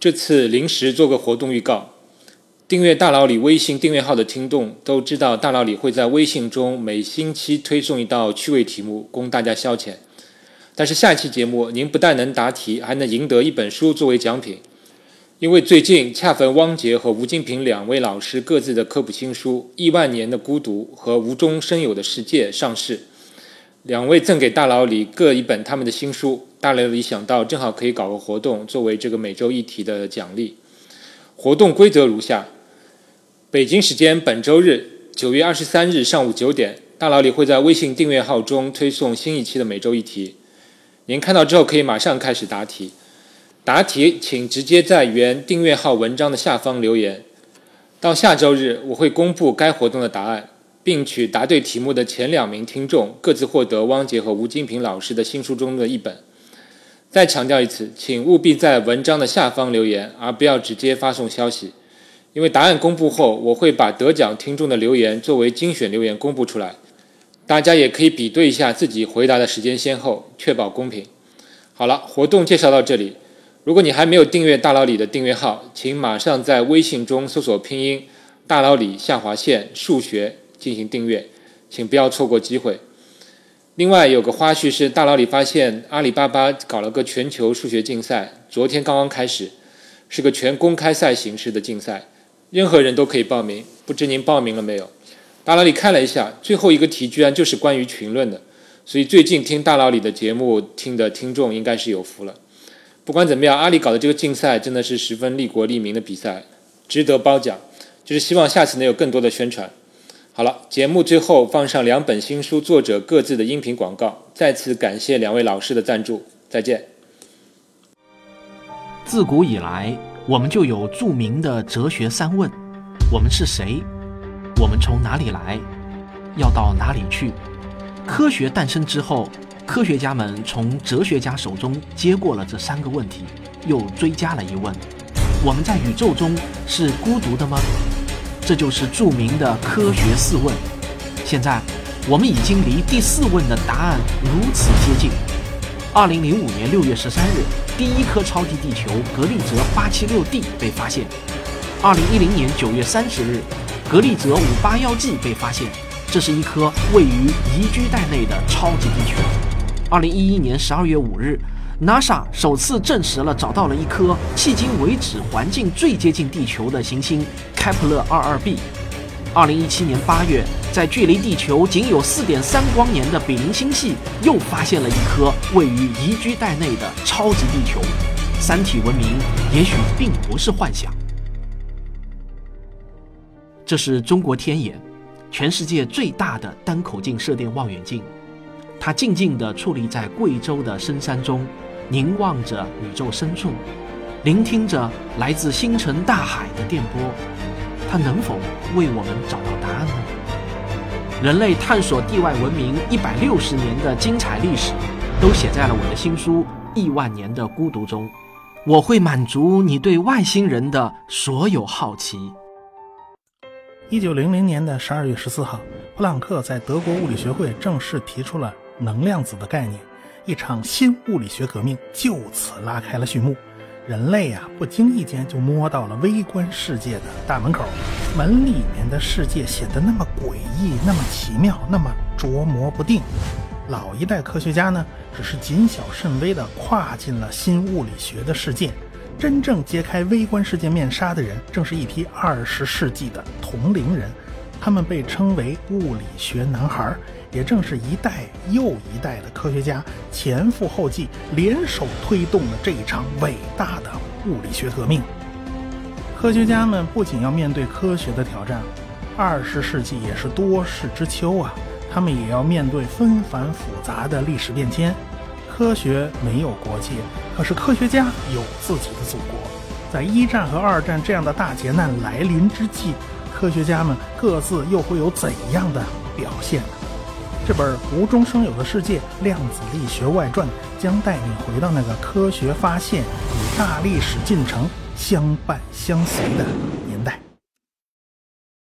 这次临时做个活动预告。订阅大佬里微信订阅号的听众都知道，大佬里会在微信中每星期推送一道趣味题目供大家消遣。但是下一期节目，您不但能答题，还能赢得一本书作为奖品。因为最近恰逢汪杰和吴金平两位老师各自的科普新书《亿万年的孤独》和《无中生有的世界》上市，两位赠给大佬里各一本他们的新书。大佬里想到正好可以搞个活动，作为这个每周一题的奖励。活动规则如下。北京时间本周日九月二十三日上午九点，大佬里会在微信订阅号中推送新一期的每周一题。您看到之后可以马上开始答题。答题请直接在原订阅号文章的下方留言。到下周日我会公布该活动的答案，并取答对题目的前两名听众各自获得汪杰和吴金平老师的新书中的一本。再强调一次，请务必在文章的下方留言，而不要直接发送消息。因为答案公布后，我会把得奖听众的留言作为精选留言公布出来，大家也可以比对一下自己回答的时间先后，确保公平。好了，活动介绍到这里。如果你还没有订阅大佬李的订阅号，请马上在微信中搜索拼音“大佬李下划线数学”进行订阅，请不要错过机会。另外有个花絮是，大佬李发现阿里巴巴搞了个全球数学竞赛，昨天刚刚开始，是个全公开赛形式的竞赛。任何人都可以报名，不知您报名了没有？大佬里看了一下，最后一个题居然就是关于群论的，所以最近听大佬里的节目听的听众应该是有福了。不管怎么样，阿里搞的这个竞赛真的是十分利国利民的比赛，值得褒奖。就是希望下次能有更多的宣传。好了，节目最后放上两本新书作者各自的音频广告，再次感谢两位老师的赞助，再见。自古以来。我们就有著名的哲学三问：我们是谁？我们从哪里来？要到哪里去？科学诞生之后，科学家们从哲学家手中接过了这三个问题，又追加了一问：我们在宇宙中是孤独的吗？这就是著名的科学四问。现在，我们已经离第四问的答案如此接近。二零零五年六月十三日。第一颗超级地球格利泽八七六 d 被发现。二零一零年九月三十日，格利泽五八幺 g 被发现，这是一颗位于宜居带内的超级地球。二零一一年十二月五日，NASA 首次证实了找到了一颗迄今为止环境最接近地球的行星开普勒二二 b。二零一七年八月，在距离地球仅有四点三光年的比邻星系，又发现了一颗位于宜居带内的超级地球。三体文明也许并不是幻想。这是中国天眼，全世界最大的单口径射电望远镜，它静静地矗立在贵州的深山中，凝望着宇宙深处，聆听着来自星辰大海的电波。它能否为我们找到答案呢？人类探索地外文明一百六十年的精彩历史，都写在了我的新书《亿万年的孤独》中。我会满足你对外星人的所有好奇。一九零零年的十二月十四号，普朗克在德国物理学会正式提出了能量子的概念，一场新物理学革命就此拉开了序幕。人类呀，不经意间就摸到了微观世界的大门口，门里面的世界显得那么诡异，那么奇妙，那么捉摸不定。老一代科学家呢，只是谨小慎微地跨进了新物理学的世界，真正揭开微观世界面纱的人，正是一批二十世纪的同龄人，他们被称为物理学男孩。也正是一代又一代的科学家前赴后继，联手推动了这一场伟大的物理学革命。科学家们不仅要面对科学的挑战，二十世纪也是多事之秋啊，他们也要面对纷繁复杂的历史变迁。科学没有国界，可是科学家有自己的祖国。在一战和二战这样的大劫难来临之际，科学家们各自又会有怎样的表现呢？这本《无中生有的世界：量子力学外传》将带你回到那个科学发现与大历史进程相伴相随的。